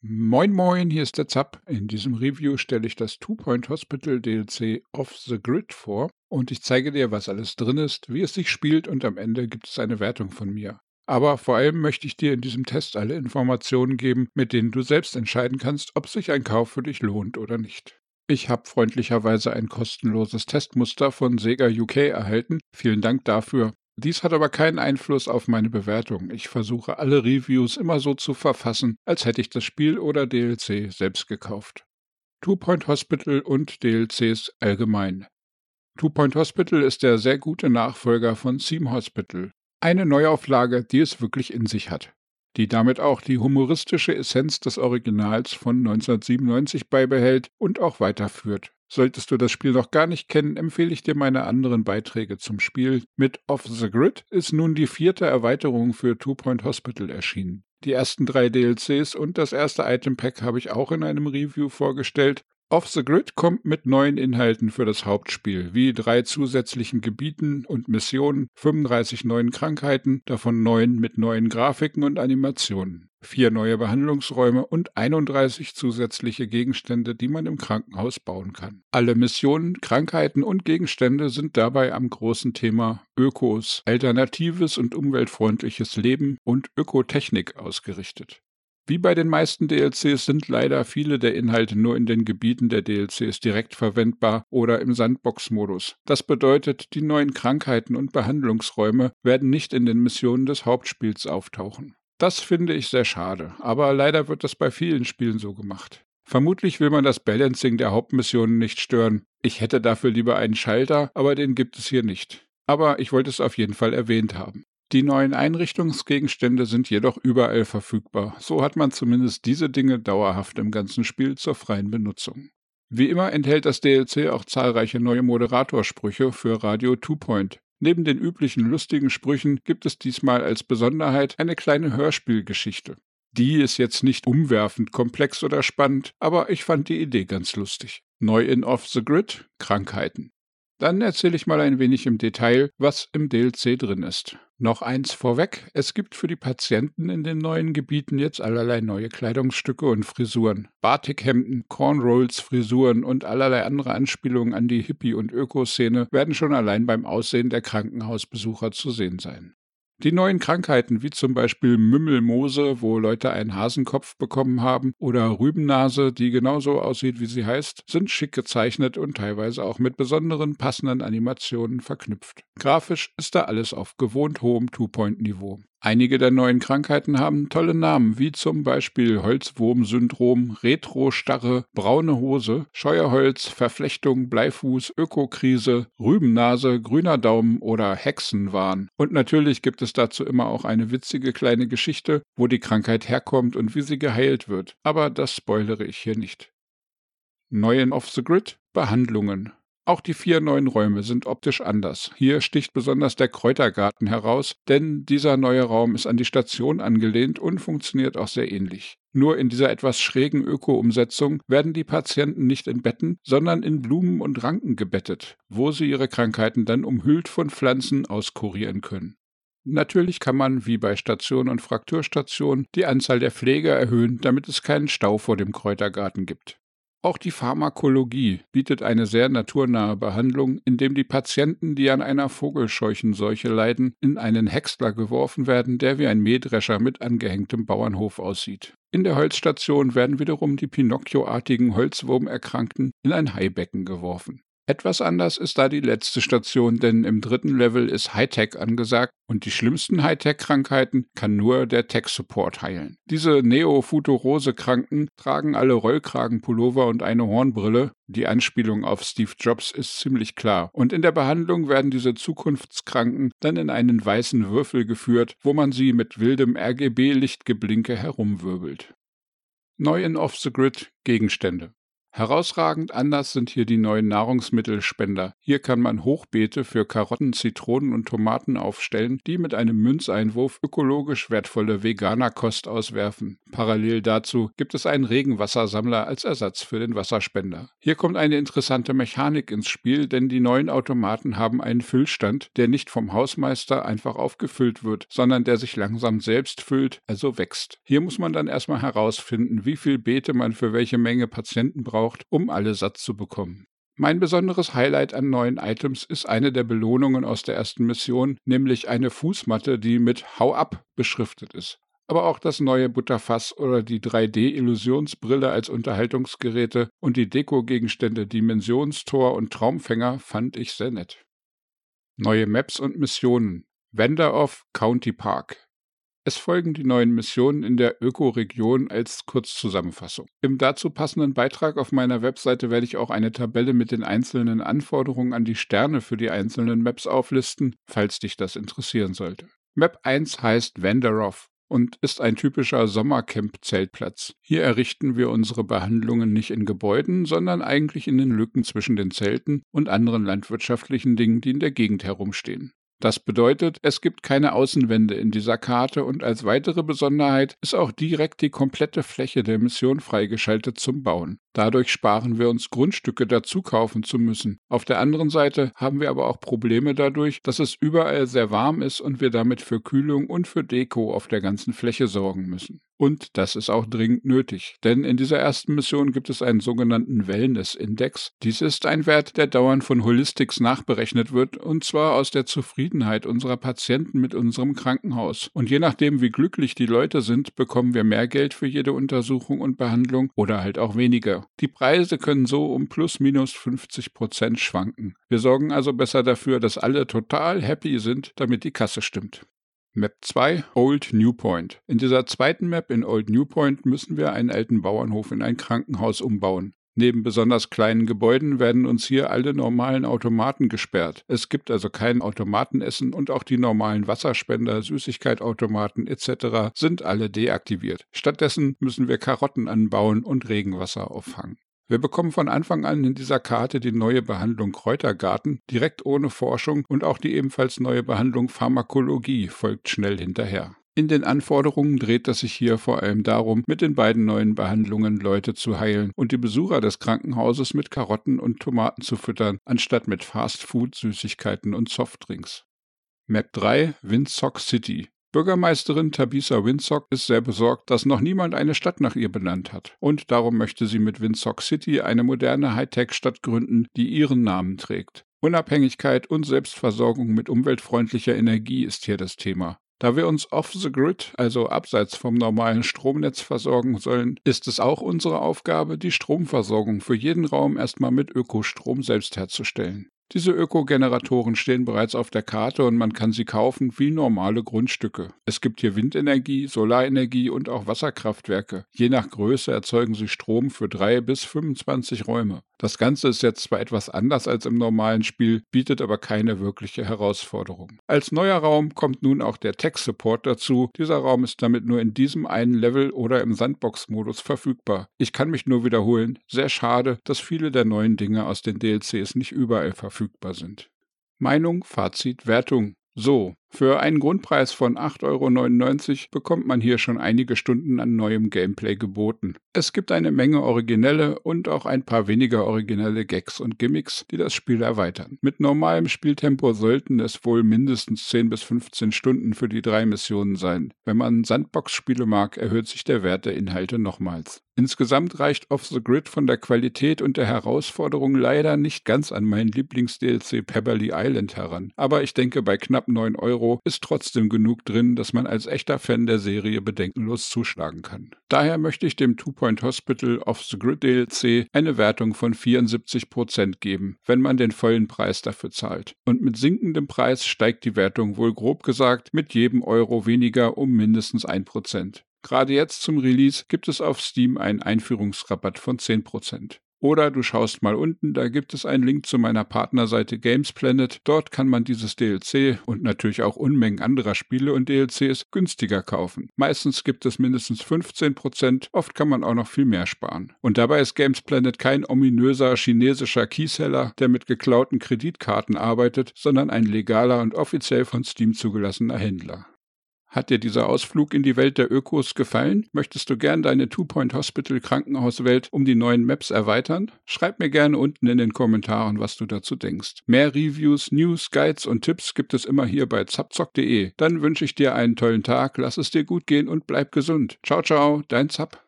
Moin Moin, hier ist der Zap. In diesem Review stelle ich das Two Point Hospital DLC Off the Grid vor und ich zeige dir, was alles drin ist, wie es sich spielt und am Ende gibt es eine Wertung von mir. Aber vor allem möchte ich dir in diesem Test alle Informationen geben, mit denen du selbst entscheiden kannst, ob sich ein Kauf für dich lohnt oder nicht. Ich habe freundlicherweise ein kostenloses Testmuster von Sega UK erhalten. Vielen Dank dafür. Dies hat aber keinen Einfluss auf meine Bewertung. Ich versuche alle Reviews immer so zu verfassen, als hätte ich das Spiel oder DLC selbst gekauft. Two Point Hospital und DLCs allgemein. Two Point Hospital ist der sehr gute Nachfolger von Theme Hospital. Eine Neuauflage, die es wirklich in sich hat. Die damit auch die humoristische Essenz des Originals von 1997 beibehält und auch weiterführt. Solltest du das Spiel noch gar nicht kennen, empfehle ich dir meine anderen Beiträge zum Spiel. Mit Off the Grid ist nun die vierte Erweiterung für Two Point Hospital erschienen. Die ersten drei DLCs und das erste Item Pack habe ich auch in einem Review vorgestellt. Off the Grid kommt mit neuen Inhalten für das Hauptspiel, wie drei zusätzlichen Gebieten und Missionen, 35 neuen Krankheiten, davon neun mit neuen Grafiken und Animationen vier neue Behandlungsräume und 31 zusätzliche Gegenstände, die man im Krankenhaus bauen kann. Alle Missionen, Krankheiten und Gegenstände sind dabei am großen Thema Ökos, alternatives und umweltfreundliches Leben und Ökotechnik ausgerichtet. Wie bei den meisten DLCs sind leider viele der Inhalte nur in den Gebieten der DLCs direkt verwendbar oder im Sandbox-Modus. Das bedeutet, die neuen Krankheiten und Behandlungsräume werden nicht in den Missionen des Hauptspiels auftauchen. Das finde ich sehr schade, aber leider wird das bei vielen Spielen so gemacht. Vermutlich will man das Balancing der Hauptmissionen nicht stören. Ich hätte dafür lieber einen Schalter, aber den gibt es hier nicht. Aber ich wollte es auf jeden Fall erwähnt haben. Die neuen Einrichtungsgegenstände sind jedoch überall verfügbar. So hat man zumindest diese Dinge dauerhaft im ganzen Spiel zur freien Benutzung. Wie immer enthält das DLC auch zahlreiche neue Moderatorsprüche für Radio Two Point. Neben den üblichen lustigen Sprüchen gibt es diesmal als Besonderheit eine kleine Hörspielgeschichte. Die ist jetzt nicht umwerfend komplex oder spannend, aber ich fand die Idee ganz lustig. Neu in Off the Grid Krankheiten. Dann erzähle ich mal ein wenig im Detail, was im DLC drin ist. Noch eins vorweg, es gibt für die Patienten in den neuen Gebieten jetzt allerlei neue Kleidungsstücke und Frisuren. Batikhemden, Cornrolls, Frisuren und allerlei andere Anspielungen an die Hippie- und Ökoszene werden schon allein beim Aussehen der Krankenhausbesucher zu sehen sein. Die neuen Krankheiten, wie zum Beispiel Mümmelmose, wo Leute einen Hasenkopf bekommen haben, oder Rübennase, die genauso aussieht, wie sie heißt, sind schick gezeichnet und teilweise auch mit besonderen passenden Animationen verknüpft. Grafisch ist da alles auf gewohnt hohem Two-Point-Niveau. Einige der neuen Krankheiten haben tolle Namen, wie zum Beispiel Holzwurm-Syndrom, Retro-Starre, braune Hose, Scheuerholz, Verflechtung, Bleifuß, Ökokrise, Rübennase, grüner Daumen oder Hexenwahn. Und natürlich gibt es dazu immer auch eine witzige kleine Geschichte, wo die Krankheit herkommt und wie sie geheilt wird. Aber das spoilere ich hier nicht. Neu in Off the Grid Behandlungen. Auch die vier neuen Räume sind optisch anders. Hier sticht besonders der Kräutergarten heraus, denn dieser neue Raum ist an die Station angelehnt und funktioniert auch sehr ähnlich. Nur in dieser etwas schrägen Öko-Umsetzung werden die Patienten nicht in Betten, sondern in Blumen und Ranken gebettet, wo sie ihre Krankheiten dann umhüllt von Pflanzen auskurieren können. Natürlich kann man, wie bei Station und Frakturstation, die Anzahl der Pfleger erhöhen, damit es keinen Stau vor dem Kräutergarten gibt. Auch die Pharmakologie bietet eine sehr naturnahe Behandlung, indem die Patienten, die an einer Vogelscheuchenseuche leiden, in einen Häcksler geworfen werden, der wie ein Mähdrescher mit angehängtem Bauernhof aussieht. In der Holzstation werden wiederum die Pinocchio-artigen Holzwurmerkrankten in ein Haibecken geworfen. Etwas anders ist da die letzte Station, denn im dritten Level ist Hightech angesagt und die schlimmsten Hightech-Krankheiten kann nur der Tech-Support heilen. Diese Neo-Futurose-Kranken tragen alle Rollkragenpullover und eine Hornbrille. Die Anspielung auf Steve Jobs ist ziemlich klar. Und in der Behandlung werden diese Zukunftskranken dann in einen weißen Würfel geführt, wo man sie mit wildem RGB-Lichtgeblinke herumwirbelt. Neu in Off the Grid Gegenstände. Herausragend anders sind hier die neuen Nahrungsmittelspender. Hier kann man Hochbeete für Karotten, Zitronen und Tomaten aufstellen, die mit einem Münzeinwurf ökologisch wertvolle Veganerkost auswerfen. Parallel dazu gibt es einen Regenwassersammler als Ersatz für den Wasserspender. Hier kommt eine interessante Mechanik ins Spiel, denn die neuen Automaten haben einen Füllstand, der nicht vom Hausmeister einfach aufgefüllt wird, sondern der sich langsam selbst füllt, also wächst. Hier muss man dann erstmal herausfinden, wie viel Beete man für welche Menge Patienten braucht braucht, um alle satt zu bekommen. Mein besonderes Highlight an neuen Items ist eine der Belohnungen aus der ersten Mission, nämlich eine Fußmatte, die mit Hau ab beschriftet ist. Aber auch das neue Butterfass oder die 3D-Illusionsbrille als Unterhaltungsgeräte und die Deko-Gegenstände Dimensionstor und Traumfänger fand ich sehr nett. Neue Maps und Missionen. Vendor of County Park. Es folgen die neuen Missionen in der Ökoregion als Kurzzusammenfassung. Im dazu passenden Beitrag auf meiner Webseite werde ich auch eine Tabelle mit den einzelnen Anforderungen an die Sterne für die einzelnen Maps auflisten, falls dich das interessieren sollte. Map 1 heißt Vanderov und ist ein typischer Sommercamp-Zeltplatz. Hier errichten wir unsere Behandlungen nicht in Gebäuden, sondern eigentlich in den Lücken zwischen den Zelten und anderen landwirtschaftlichen Dingen, die in der Gegend herumstehen. Das bedeutet, es gibt keine Außenwände in dieser Karte und als weitere Besonderheit ist auch direkt die komplette Fläche der Mission freigeschaltet zum Bauen. Dadurch sparen wir uns Grundstücke dazu kaufen zu müssen. Auf der anderen Seite haben wir aber auch Probleme dadurch, dass es überall sehr warm ist und wir damit für Kühlung und für Deko auf der ganzen Fläche sorgen müssen. Und das ist auch dringend nötig, denn in dieser ersten Mission gibt es einen sogenannten Wellness-Index. Dies ist ein Wert, der dauernd von Holistics nachberechnet wird, und zwar aus der Zufriedenheit unserer Patienten mit unserem Krankenhaus. Und je nachdem, wie glücklich die Leute sind, bekommen wir mehr Geld für jede Untersuchung und Behandlung oder halt auch weniger. Die Preise können so um plus minus 50 Prozent schwanken. Wir sorgen also besser dafür, dass alle total happy sind, damit die Kasse stimmt. Map 2 Old New Point. In dieser zweiten Map in Old New Point müssen wir einen alten Bauernhof in ein Krankenhaus umbauen. Neben besonders kleinen Gebäuden werden uns hier alle normalen Automaten gesperrt. Es gibt also kein Automatenessen und auch die normalen Wasserspender, Süßigkeitautomaten etc. sind alle deaktiviert. Stattdessen müssen wir Karotten anbauen und Regenwasser auffangen. Wir bekommen von Anfang an in dieser Karte die neue Behandlung Kräutergarten, direkt ohne Forschung und auch die ebenfalls neue Behandlung Pharmakologie folgt schnell hinterher. In den Anforderungen dreht es sich hier vor allem darum, mit den beiden neuen Behandlungen Leute zu heilen und die Besucher des Krankenhauses mit Karotten und Tomaten zu füttern, anstatt mit Fastfood, Süßigkeiten und Softdrinks. Map 3 Windsock City Bürgermeisterin Tabitha Windsock ist sehr besorgt, dass noch niemand eine Stadt nach ihr benannt hat. Und darum möchte sie mit Windsock City eine moderne Hightech-Stadt gründen, die ihren Namen trägt. Unabhängigkeit und Selbstversorgung mit umweltfreundlicher Energie ist hier das Thema. Da wir uns off the grid, also abseits vom normalen Stromnetz versorgen sollen, ist es auch unsere Aufgabe, die Stromversorgung für jeden Raum erstmal mit Ökostrom selbst herzustellen. Diese Ökogeneratoren stehen bereits auf der Karte und man kann sie kaufen wie normale Grundstücke. Es gibt hier Windenergie, Solarenergie und auch Wasserkraftwerke. Je nach Größe erzeugen sie Strom für drei bis 25 Räume. Das Ganze ist jetzt zwar etwas anders als im normalen Spiel, bietet aber keine wirkliche Herausforderung. Als neuer Raum kommt nun auch der Tech-Support dazu. Dieser Raum ist damit nur in diesem einen Level oder im Sandbox-Modus verfügbar. Ich kann mich nur wiederholen, sehr schade, dass viele der neuen Dinge aus den DLCs nicht überall verfügbar sind. Meinung, Fazit, Wertung. So, für einen Grundpreis von 8,99 Euro bekommt man hier schon einige Stunden an neuem Gameplay geboten. Es gibt eine Menge originelle und auch ein paar weniger originelle Gags und Gimmicks, die das Spiel erweitern. Mit normalem Spieltempo sollten es wohl mindestens 10 bis 15 Stunden für die drei Missionen sein. Wenn man Sandbox-Spiele mag, erhöht sich der Wert der Inhalte nochmals. Insgesamt reicht Off the Grid von der Qualität und der Herausforderung leider nicht ganz an meinen Lieblings-DLC Pebberly Island heran. Aber ich denke, bei knapp 9 Euro Euro ist trotzdem genug drin, dass man als echter Fan der Serie bedenkenlos zuschlagen kann. Daher möchte ich dem Two Point Hospital Off the Grid DLC eine Wertung von 74% geben, wenn man den vollen Preis dafür zahlt. Und mit sinkendem Preis steigt die Wertung wohl grob gesagt mit jedem Euro weniger um mindestens 1%. Gerade jetzt zum Release gibt es auf Steam einen Einführungsrabatt von 10%. Oder du schaust mal unten, da gibt es einen Link zu meiner Partnerseite Games Planet. Dort kann man dieses DLC und natürlich auch Unmengen anderer Spiele und DLCs günstiger kaufen. Meistens gibt es mindestens 15%, oft kann man auch noch viel mehr sparen. Und dabei ist Games Planet kein ominöser chinesischer Keyseller, der mit geklauten Kreditkarten arbeitet, sondern ein legaler und offiziell von Steam zugelassener Händler. Hat dir dieser Ausflug in die Welt der Ökos gefallen? Möchtest du gern deine Two Point Hospital Krankenhauswelt um die neuen Maps erweitern? Schreib mir gerne unten in den Kommentaren, was du dazu denkst. Mehr Reviews, News, Guides und Tipps gibt es immer hier bei zapzock.de. Dann wünsche ich dir einen tollen Tag, lass es dir gut gehen und bleib gesund. Ciao, ciao, dein Zap.